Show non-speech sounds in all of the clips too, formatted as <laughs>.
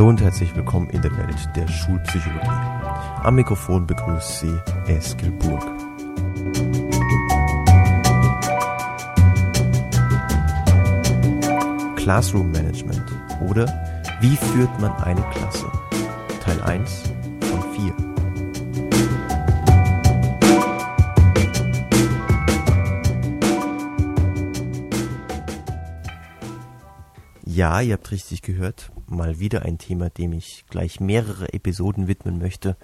Hallo und herzlich willkommen in der Welt der Schulpsychologie. Am Mikrofon begrüßt Sie Eskil Burg. Classroom Management oder Wie führt man eine Klasse? Teil 1 Ja, ihr habt richtig gehört. Mal wieder ein Thema, dem ich gleich mehrere Episoden widmen möchte.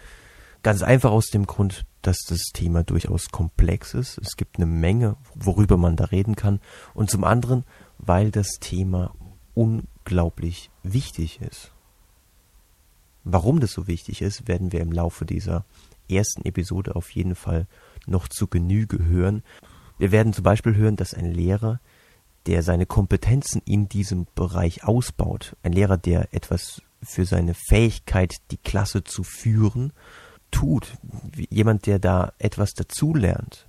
Ganz einfach aus dem Grund, dass das Thema durchaus komplex ist. Es gibt eine Menge, worüber man da reden kann. Und zum anderen, weil das Thema unglaublich wichtig ist. Warum das so wichtig ist, werden wir im Laufe dieser ersten Episode auf jeden Fall noch zu Genüge hören. Wir werden zum Beispiel hören, dass ein Lehrer der seine Kompetenzen in diesem Bereich ausbaut, ein Lehrer, der etwas für seine Fähigkeit, die Klasse zu führen, tut, jemand, der da etwas dazulernt,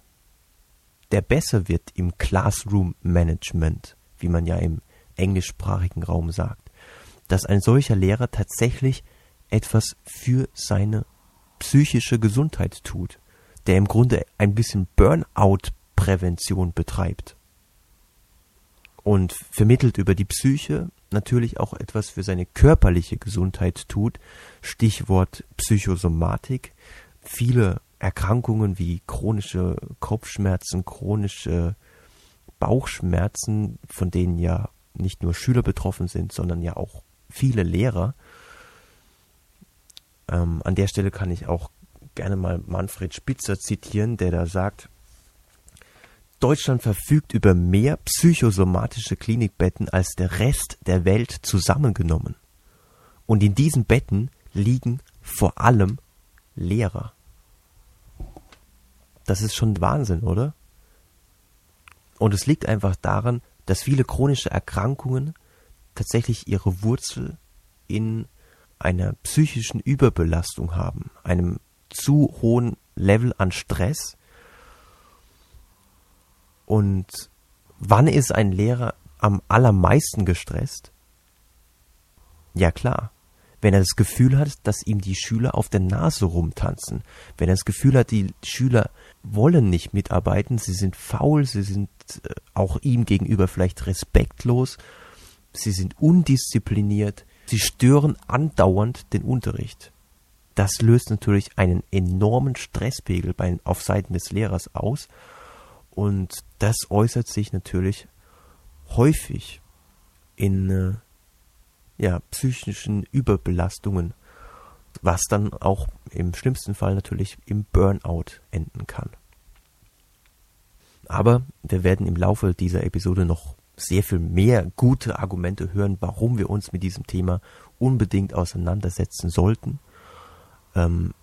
der besser wird im Classroom Management, wie man ja im englischsprachigen Raum sagt, dass ein solcher Lehrer tatsächlich etwas für seine psychische Gesundheit tut, der im Grunde ein bisschen Burnout-Prävention betreibt und vermittelt über die Psyche natürlich auch etwas für seine körperliche Gesundheit tut. Stichwort Psychosomatik. Viele Erkrankungen wie chronische Kopfschmerzen, chronische Bauchschmerzen, von denen ja nicht nur Schüler betroffen sind, sondern ja auch viele Lehrer. Ähm, an der Stelle kann ich auch gerne mal Manfred Spitzer zitieren, der da sagt, Deutschland verfügt über mehr psychosomatische Klinikbetten als der Rest der Welt zusammengenommen. Und in diesen Betten liegen vor allem Lehrer. Das ist schon Wahnsinn, oder? Und es liegt einfach daran, dass viele chronische Erkrankungen tatsächlich ihre Wurzel in einer psychischen Überbelastung haben, einem zu hohen Level an Stress, und wann ist ein Lehrer am allermeisten gestresst? Ja klar, wenn er das Gefühl hat, dass ihm die Schüler auf der Nase rumtanzen, wenn er das Gefühl hat, die Schüler wollen nicht mitarbeiten, sie sind faul, sie sind äh, auch ihm gegenüber vielleicht respektlos, sie sind undiszipliniert, sie stören andauernd den Unterricht. Das löst natürlich einen enormen Stresspegel bei, auf Seiten des Lehrers aus und das äußert sich natürlich häufig in äh, ja, psychischen Überbelastungen, was dann auch im schlimmsten Fall natürlich im Burnout enden kann. Aber wir werden im Laufe dieser Episode noch sehr viel mehr gute Argumente hören, warum wir uns mit diesem Thema unbedingt auseinandersetzen sollten. Ähm,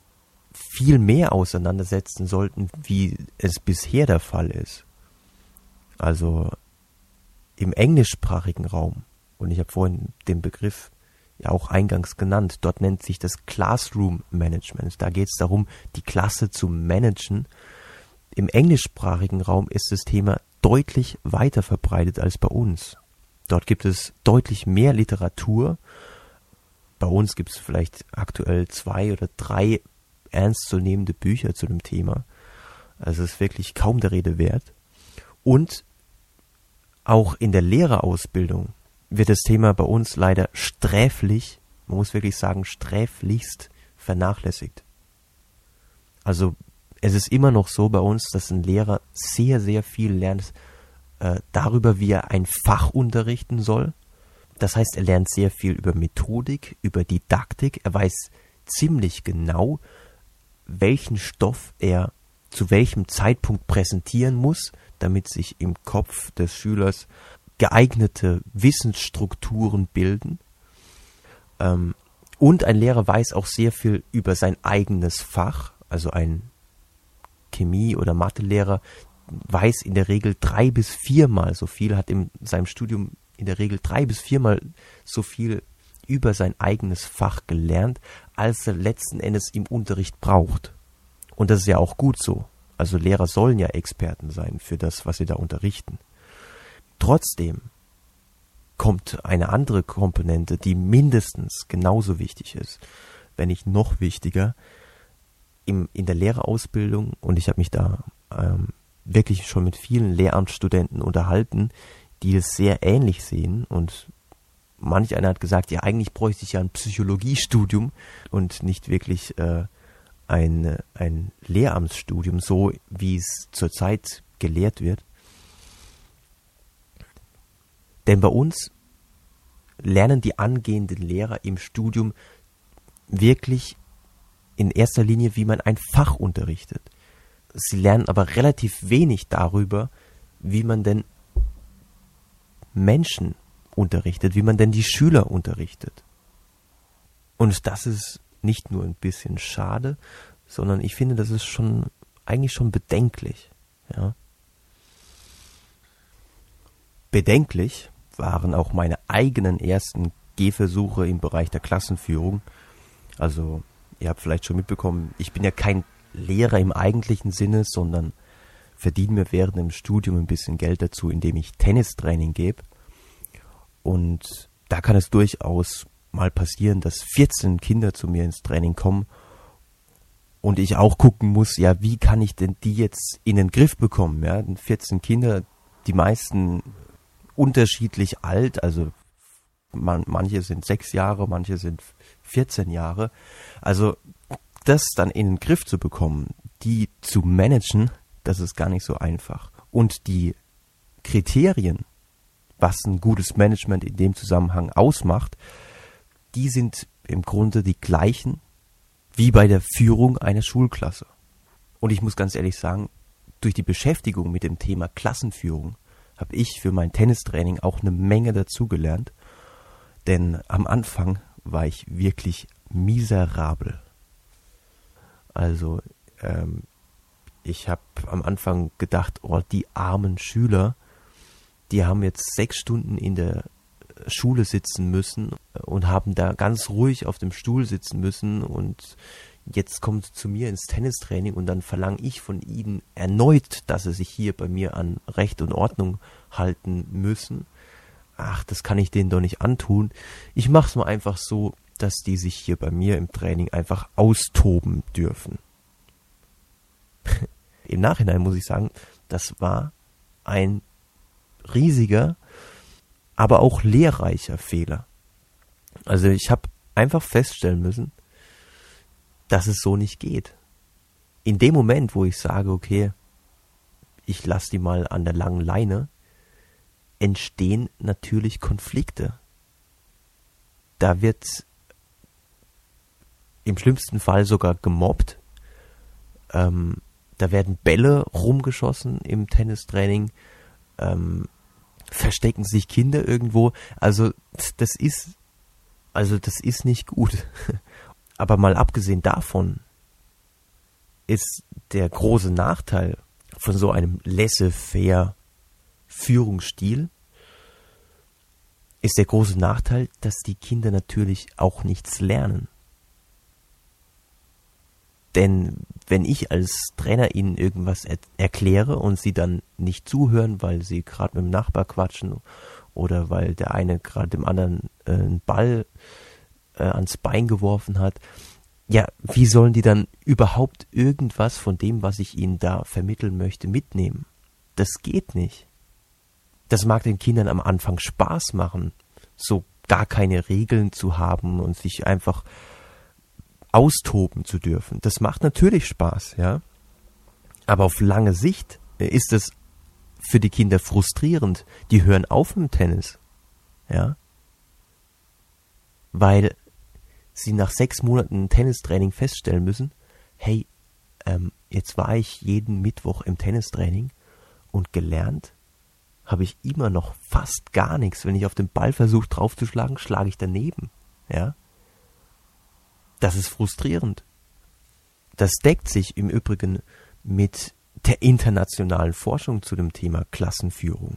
viel mehr auseinandersetzen sollten, wie es bisher der Fall ist. Also im englischsprachigen Raum, und ich habe vorhin den Begriff ja auch eingangs genannt, dort nennt sich das Classroom Management. Da geht es darum, die Klasse zu managen. Im englischsprachigen Raum ist das Thema deutlich weiter verbreitet als bei uns. Dort gibt es deutlich mehr Literatur. Bei uns gibt es vielleicht aktuell zwei oder drei ernstzunehmende Bücher zu dem Thema. Also es ist wirklich kaum der Rede wert. Und auch in der Lehrerausbildung wird das Thema bei uns leider sträflich, man muss wirklich sagen, sträflichst vernachlässigt. Also es ist immer noch so bei uns, dass ein Lehrer sehr, sehr viel lernt äh, darüber, wie er ein Fach unterrichten soll. Das heißt, er lernt sehr viel über Methodik, über Didaktik. Er weiß ziemlich genau, welchen Stoff er zu welchem Zeitpunkt präsentieren muss, damit sich im Kopf des Schülers geeignete Wissensstrukturen bilden. Ähm, und ein Lehrer weiß auch sehr viel über sein eigenes Fach, also ein Chemie- oder Mathelehrer weiß in der Regel drei bis viermal so viel, hat in seinem Studium in der Regel drei bis viermal so viel über sein eigenes Fach gelernt, als er letzten Endes im Unterricht braucht. Und das ist ja auch gut so. Also Lehrer sollen ja Experten sein für das, was sie da unterrichten. Trotzdem kommt eine andere Komponente, die mindestens genauso wichtig ist, wenn nicht noch wichtiger, im, in der Lehrerausbildung, und ich habe mich da ähm, wirklich schon mit vielen Lehramtsstudenten unterhalten, die es sehr ähnlich sehen und manch einer hat gesagt, ja eigentlich bräuchte ich ja ein Psychologiestudium und nicht wirklich äh, ein, ein Lehramtsstudium, so wie es zurzeit gelehrt wird. Denn bei uns lernen die angehenden Lehrer im Studium wirklich in erster Linie, wie man ein Fach unterrichtet. Sie lernen aber relativ wenig darüber, wie man denn Menschen unterrichtet, wie man denn die Schüler unterrichtet. Und das ist nicht nur ein bisschen schade, sondern ich finde, das ist schon eigentlich schon bedenklich. Ja. Bedenklich waren auch meine eigenen ersten Gehversuche im Bereich der Klassenführung. Also, ihr habt vielleicht schon mitbekommen, ich bin ja kein Lehrer im eigentlichen Sinne, sondern verdiene mir während dem Studium ein bisschen Geld dazu, indem ich Tennistraining gebe. Und da kann es durchaus mal passieren, dass 14 Kinder zu mir ins Training kommen und ich auch gucken muss, ja, wie kann ich denn die jetzt in den Griff bekommen? Ja, 14 Kinder, die meisten unterschiedlich alt, also man, manche sind sechs Jahre, manche sind 14 Jahre. Also das dann in den Griff zu bekommen, die zu managen, das ist gar nicht so einfach. Und die Kriterien, was ein gutes Management in dem Zusammenhang ausmacht, die sind im Grunde die gleichen wie bei der Führung einer Schulklasse. Und ich muss ganz ehrlich sagen, durch die Beschäftigung mit dem Thema Klassenführung habe ich für mein Tennistraining auch eine Menge dazugelernt. Denn am Anfang war ich wirklich miserabel. Also ähm, ich habe am Anfang gedacht, oh, die armen Schüler, die haben jetzt sechs Stunden in der Schule sitzen müssen und haben da ganz ruhig auf dem Stuhl sitzen müssen und jetzt kommt zu mir ins Tennistraining und dann verlange ich von ihnen erneut, dass sie sich hier bei mir an Recht und Ordnung halten müssen. Ach, das kann ich denen doch nicht antun. Ich mache es mal einfach so, dass die sich hier bei mir im Training einfach austoben dürfen. <laughs> Im Nachhinein muss ich sagen, das war ein riesiger, aber auch lehrreicher Fehler. Also ich habe einfach feststellen müssen, dass es so nicht geht. In dem Moment, wo ich sage, okay, ich lasse die mal an der langen Leine, entstehen natürlich Konflikte. Da wird im schlimmsten Fall sogar gemobbt. Ähm, da werden Bälle rumgeschossen im Tennistraining. Ähm, verstecken sich Kinder irgendwo. Also das ist, also das ist nicht gut. <laughs> Aber mal abgesehen davon ist der große Nachteil von so einem laissez-faire Führungsstil, ist der große Nachteil, dass die Kinder natürlich auch nichts lernen. Denn wenn ich als Trainer ihnen irgendwas er erkläre und sie dann nicht zuhören, weil sie gerade mit dem Nachbar quatschen oder weil der eine gerade dem anderen äh, einen Ball äh, ans Bein geworfen hat, ja, wie sollen die dann überhaupt irgendwas von dem, was ich ihnen da vermitteln möchte, mitnehmen? Das geht nicht. Das mag den Kindern am Anfang Spaß machen, so gar keine Regeln zu haben und sich einfach austoben zu dürfen. Das macht natürlich Spaß, ja. Aber auf lange Sicht äh, ist es für die Kinder frustrierend. Die hören auf mit Tennis, ja. Weil sie nach sechs Monaten Tennistraining feststellen müssen, hey, ähm, jetzt war ich jeden Mittwoch im Tennistraining und gelernt habe ich immer noch fast gar nichts. Wenn ich auf den Ball versuche draufzuschlagen, schlage ich daneben, ja. Das ist frustrierend. Das deckt sich im Übrigen mit der internationalen Forschung zu dem Thema Klassenführung.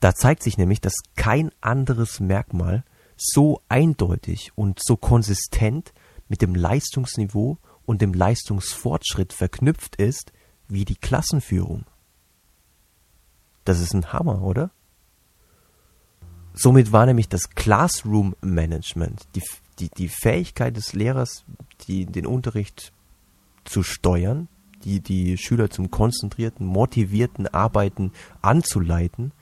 Da zeigt sich nämlich, dass kein anderes Merkmal so eindeutig und so konsistent mit dem Leistungsniveau und dem Leistungsfortschritt verknüpft ist wie die Klassenführung. Das ist ein Hammer, oder? Somit war nämlich das Classroom Management, die, die, die Fähigkeit des Lehrers, die, den Unterricht zu steuern, die, die Schüler zum konzentrierten, motivierten Arbeiten anzuleiten,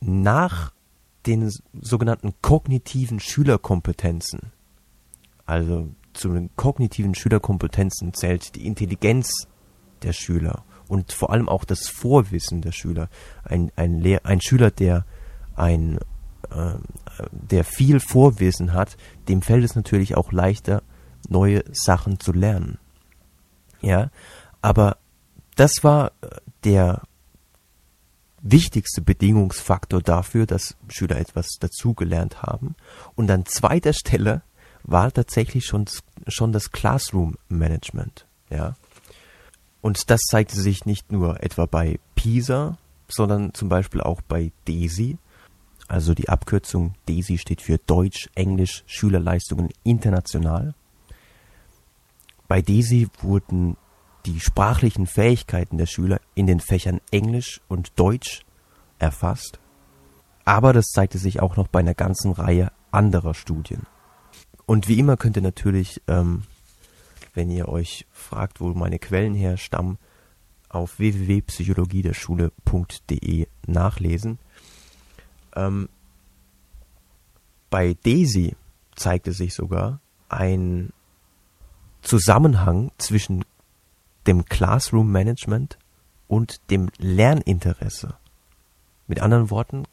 nach den sogenannten kognitiven Schülerkompetenzen. Also zu den kognitiven Schülerkompetenzen zählt die Intelligenz der Schüler und vor allem auch das Vorwissen der Schüler. Ein, ein, Lehr ein Schüler, der ein äh, der viel Vorwissen hat, dem fällt es natürlich auch leichter, neue Sachen zu lernen. Ja, aber das war äh, der wichtigste Bedingungsfaktor dafür, dass Schüler etwas dazugelernt haben. Und an zweiter Stelle war tatsächlich schon, schon das Classroom Management. Ja. Und das zeigte sich nicht nur etwa bei PISA, sondern zum Beispiel auch bei DESI. Also die Abkürzung DESI steht für Deutsch, Englisch, Schülerleistungen international. Bei DESI wurden die sprachlichen Fähigkeiten der Schüler in den Fächern Englisch und Deutsch erfasst. Aber das zeigte sich auch noch bei einer ganzen Reihe anderer Studien. Und wie immer könnt ihr natürlich, ähm, wenn ihr euch fragt, wo meine Quellen herstammen, auf www.psychologiederschule.de nachlesen. Ähm, bei Daisy zeigte sich sogar ein Zusammenhang zwischen dem Classroom Management und dem Lerninteresse. Mit anderen Worten,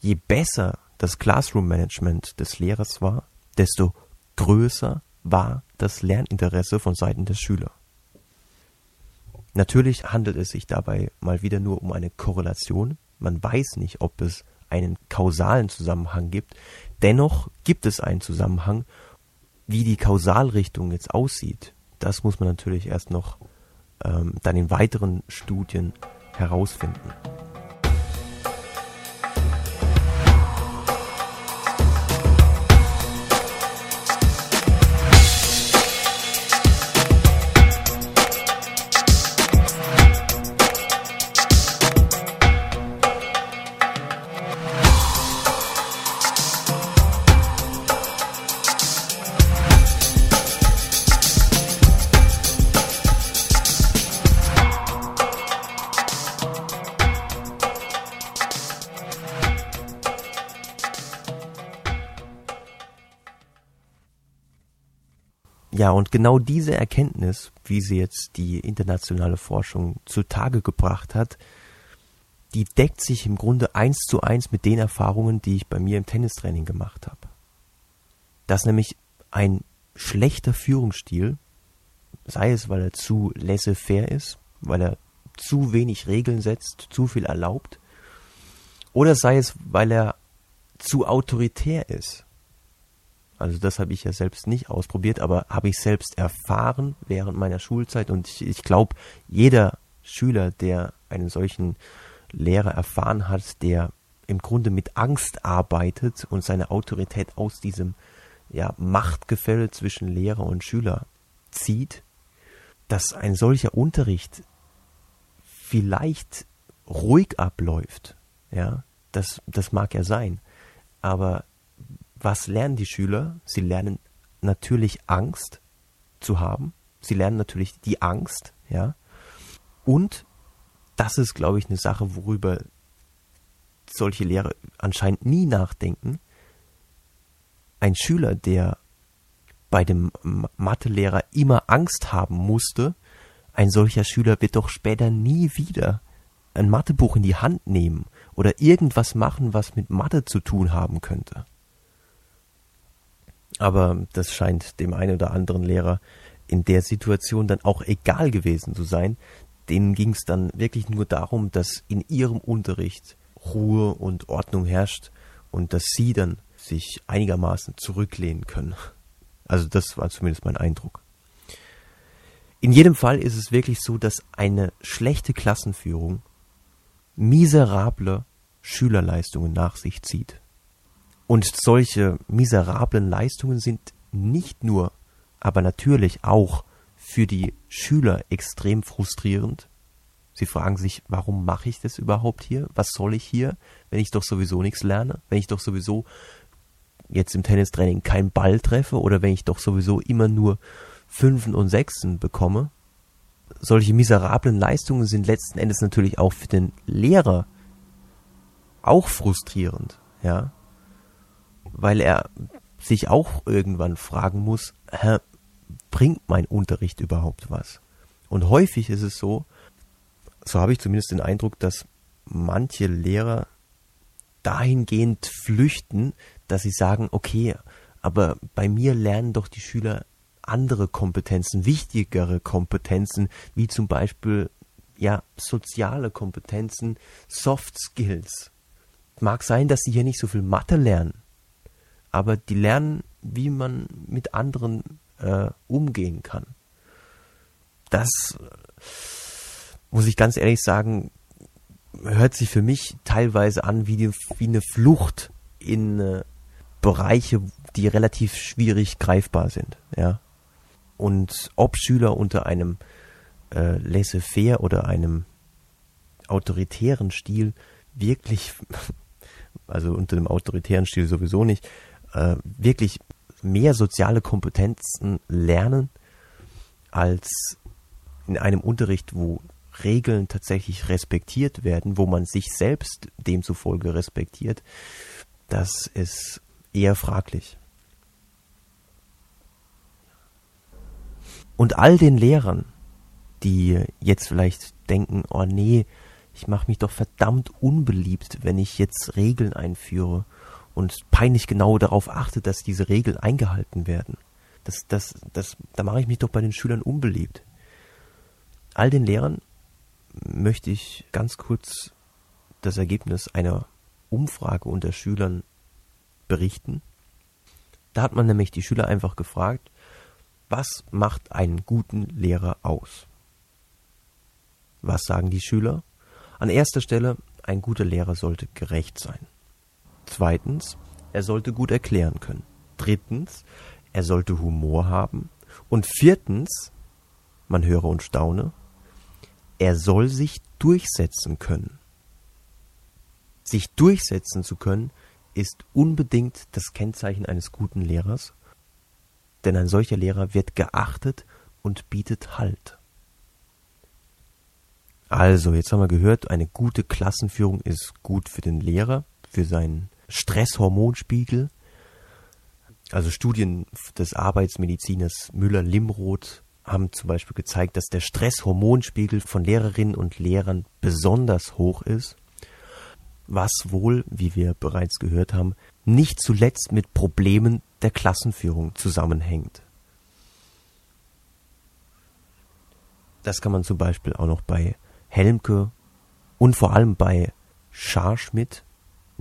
je besser das Classroom Management des Lehrers war, desto größer war das Lerninteresse von Seiten der Schüler. Natürlich handelt es sich dabei mal wieder nur um eine Korrelation. Man weiß nicht, ob es einen kausalen Zusammenhang gibt. Dennoch gibt es einen Zusammenhang. Wie die Kausalrichtung jetzt aussieht, das muss man natürlich erst noch ähm, dann in weiteren Studien herausfinden. Ja, und genau diese Erkenntnis, wie sie jetzt die internationale Forschung zutage gebracht hat, die deckt sich im Grunde eins zu eins mit den Erfahrungen, die ich bei mir im Tennistraining gemacht habe. Dass nämlich ein schlechter Führungsstil, sei es, weil er zu laissez-faire ist, weil er zu wenig Regeln setzt, zu viel erlaubt, oder sei es, weil er zu autoritär ist, also das habe ich ja selbst nicht ausprobiert, aber habe ich selbst erfahren während meiner Schulzeit. Und ich, ich glaube, jeder Schüler, der einen solchen Lehrer erfahren hat, der im Grunde mit Angst arbeitet und seine Autorität aus diesem ja, Machtgefälle zwischen Lehrer und Schüler zieht, dass ein solcher Unterricht vielleicht ruhig abläuft, ja, das, das mag ja sein, aber was lernen die Schüler? Sie lernen natürlich Angst zu haben. Sie lernen natürlich die Angst, ja. Und das ist, glaube ich, eine Sache, worüber solche Lehrer anscheinend nie nachdenken. Ein Schüler, der bei dem Mathelehrer immer Angst haben musste, ein solcher Schüler wird doch später nie wieder ein Mathebuch in die Hand nehmen oder irgendwas machen, was mit Mathe zu tun haben könnte. Aber das scheint dem einen oder anderen Lehrer in der Situation dann auch egal gewesen zu sein. Denen ging es dann wirklich nur darum, dass in ihrem Unterricht Ruhe und Ordnung herrscht und dass sie dann sich einigermaßen zurücklehnen können. Also das war zumindest mein Eindruck. In jedem Fall ist es wirklich so, dass eine schlechte Klassenführung miserable Schülerleistungen nach sich zieht. Und solche miserablen Leistungen sind nicht nur, aber natürlich auch für die Schüler extrem frustrierend, Sie fragen sich, warum mache ich das überhaupt hier? Was soll ich hier, wenn ich doch sowieso nichts lerne? Wenn ich doch sowieso jetzt im Tennistraining keinen Ball treffe oder wenn ich doch sowieso immer nur Fünfen und Sechsen bekomme? Solche miserablen Leistungen sind letzten Endes natürlich auch für den Lehrer auch frustrierend, ja, weil er sich auch irgendwann fragen muss, hä, bringt mein Unterricht überhaupt was? Und häufig ist es so, so habe ich zumindest den Eindruck, dass manche Lehrer dahingehend flüchten, dass sie sagen, okay, aber bei mir lernen doch die Schüler andere Kompetenzen, wichtigere Kompetenzen, wie zum Beispiel ja soziale Kompetenzen, Soft Skills. Mag sein, dass sie hier nicht so viel Mathe lernen, aber die lernen, wie man mit anderen äh, umgehen kann. Das muss ich ganz ehrlich sagen, hört sich für mich teilweise an wie, die, wie eine Flucht in äh, Bereiche, die relativ schwierig greifbar sind. Ja. Und ob Schüler unter einem äh, laissez-faire oder einem autoritären Stil wirklich, <laughs> also unter einem autoritären Stil sowieso nicht, äh, wirklich mehr soziale Kompetenzen lernen als in einem Unterricht, wo Regeln tatsächlich respektiert werden, wo man sich selbst demzufolge respektiert, das ist eher fraglich. Und all den Lehrern, die jetzt vielleicht denken, oh nee, ich mache mich doch verdammt unbeliebt, wenn ich jetzt Regeln einführe und peinlich genau darauf achte, dass diese Regeln eingehalten werden. Das, das, das, da mache ich mich doch bei den Schülern unbeliebt. All den Lehrern möchte ich ganz kurz das Ergebnis einer Umfrage unter Schülern berichten. Da hat man nämlich die Schüler einfach gefragt, was macht einen guten Lehrer aus? Was sagen die Schüler? An erster Stelle, ein guter Lehrer sollte gerecht sein. Zweitens, er sollte gut erklären können. Drittens, er sollte Humor haben. Und viertens, man höre und staune, er soll sich durchsetzen können. Sich durchsetzen zu können, ist unbedingt das Kennzeichen eines guten Lehrers, denn ein solcher Lehrer wird geachtet und bietet Halt. Also, jetzt haben wir gehört, eine gute Klassenführung ist gut für den Lehrer, für seinen Stresshormonspiegel. Also Studien des Arbeitsmediziners Müller-Limroth haben zum Beispiel gezeigt, dass der Stresshormonspiegel von Lehrerinnen und Lehrern besonders hoch ist, was wohl, wie wir bereits gehört haben, nicht zuletzt mit Problemen der Klassenführung zusammenhängt. Das kann man zum Beispiel auch noch bei Helmke und vor allem bei Scharschmidt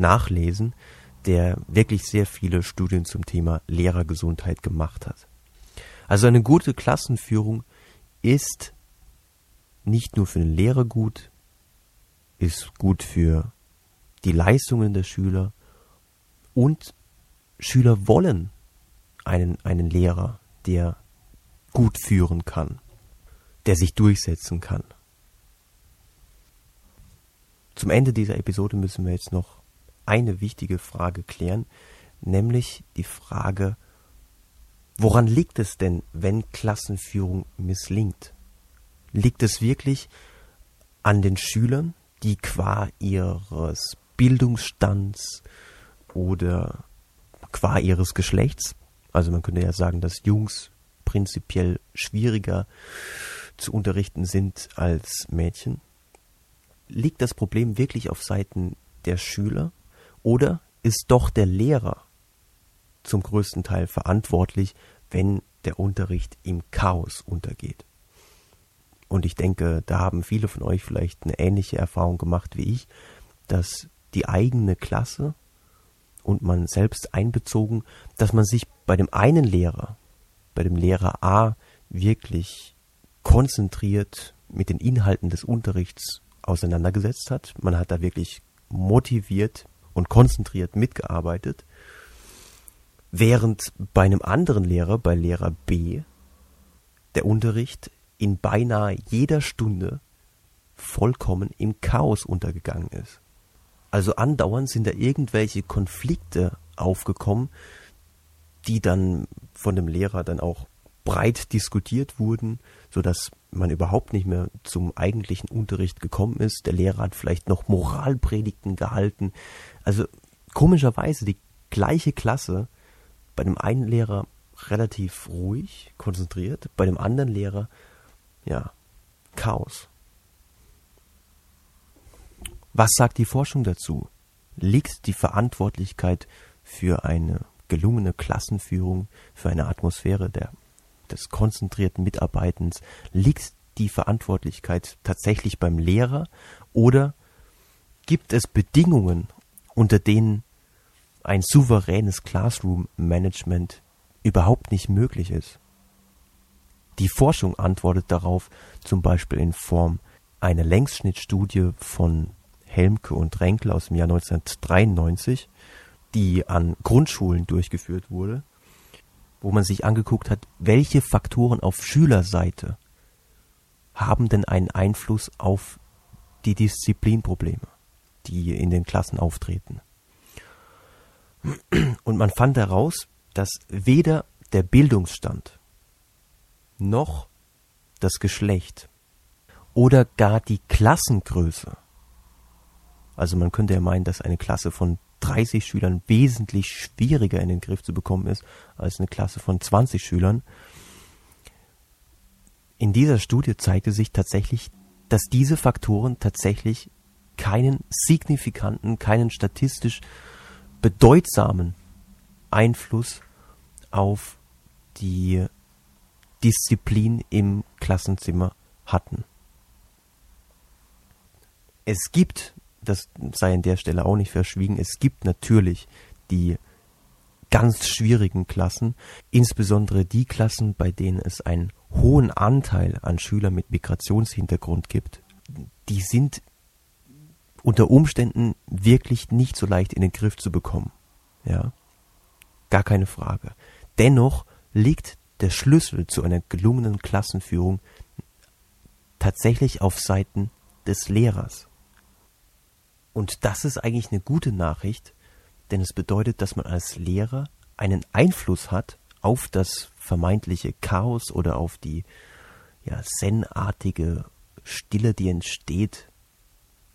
nachlesen, der wirklich sehr viele Studien zum Thema Lehrergesundheit gemacht hat. Also eine gute Klassenführung ist nicht nur für den Lehrer gut, ist gut für die Leistungen der Schüler und Schüler wollen einen, einen Lehrer, der gut führen kann, der sich durchsetzen kann. Zum Ende dieser Episode müssen wir jetzt noch eine wichtige Frage klären, nämlich die Frage, woran liegt es denn, wenn Klassenführung misslingt? Liegt es wirklich an den Schülern, die qua ihres Bildungsstands oder qua ihres Geschlechts, also man könnte ja sagen, dass Jungs prinzipiell schwieriger zu unterrichten sind als Mädchen, liegt das Problem wirklich auf Seiten der Schüler oder ist doch der Lehrer zum größten Teil verantwortlich, wenn der Unterricht im Chaos untergeht? Und ich denke, da haben viele von euch vielleicht eine ähnliche Erfahrung gemacht wie ich, dass die eigene Klasse und man selbst einbezogen, dass man sich bei dem einen Lehrer, bei dem Lehrer A, wirklich konzentriert mit den Inhalten des Unterrichts auseinandergesetzt hat. Man hat da wirklich motiviert und konzentriert mitgearbeitet, während bei einem anderen Lehrer, bei Lehrer B, der Unterricht in beinahe jeder Stunde vollkommen im Chaos untergegangen ist. Also andauernd sind da irgendwelche Konflikte aufgekommen, die dann von dem Lehrer dann auch breit diskutiert wurden, so dass man überhaupt nicht mehr zum eigentlichen Unterricht gekommen ist. Der Lehrer hat vielleicht noch Moralpredigten gehalten. Also komischerweise die gleiche Klasse, bei dem einen Lehrer relativ ruhig, konzentriert, bei dem anderen Lehrer, ja, Chaos. Was sagt die Forschung dazu? Liegt die Verantwortlichkeit für eine gelungene Klassenführung, für eine Atmosphäre der, des konzentrierten Mitarbeitens, liegt die Verantwortlichkeit tatsächlich beim Lehrer oder gibt es Bedingungen, unter denen ein souveränes Classroom-Management überhaupt nicht möglich ist? Die Forschung antwortet darauf zum Beispiel in Form einer Längsschnittstudie von Helmke und Renkel aus dem Jahr 1993, die an Grundschulen durchgeführt wurde, wo man sich angeguckt hat, welche Faktoren auf Schülerseite haben denn einen Einfluss auf die Disziplinprobleme, die in den Klassen auftreten. Und man fand heraus, dass weder der Bildungsstand noch das Geschlecht oder gar die Klassengröße also man könnte ja meinen, dass eine Klasse von 30 Schülern wesentlich schwieriger in den Griff zu bekommen ist als eine Klasse von 20 Schülern. In dieser Studie zeigte sich tatsächlich, dass diese Faktoren tatsächlich keinen signifikanten, keinen statistisch bedeutsamen Einfluss auf die Disziplin im Klassenzimmer hatten. Es gibt das sei an der Stelle auch nicht verschwiegen, es gibt natürlich die ganz schwierigen Klassen, insbesondere die Klassen, bei denen es einen hohen Anteil an Schülern mit Migrationshintergrund gibt, die sind unter Umständen wirklich nicht so leicht in den Griff zu bekommen. Ja, gar keine Frage. Dennoch liegt der Schlüssel zu einer gelungenen Klassenführung tatsächlich auf Seiten des Lehrers. Und das ist eigentlich eine gute Nachricht, denn es bedeutet, dass man als Lehrer einen Einfluss hat auf das vermeintliche Chaos oder auf die ja, zen-artige Stille, die entsteht,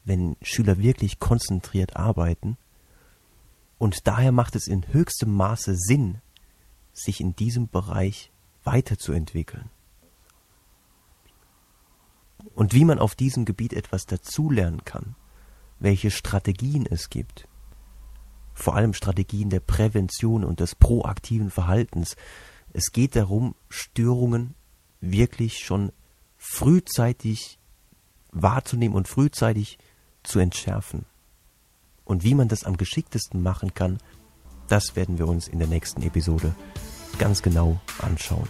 wenn Schüler wirklich konzentriert arbeiten. Und daher macht es in höchstem Maße Sinn, sich in diesem Bereich weiterzuentwickeln. Und wie man auf diesem Gebiet etwas dazulernen kann, welche Strategien es gibt. Vor allem Strategien der Prävention und des proaktiven Verhaltens. Es geht darum, Störungen wirklich schon frühzeitig wahrzunehmen und frühzeitig zu entschärfen. Und wie man das am geschicktesten machen kann, das werden wir uns in der nächsten Episode ganz genau anschauen.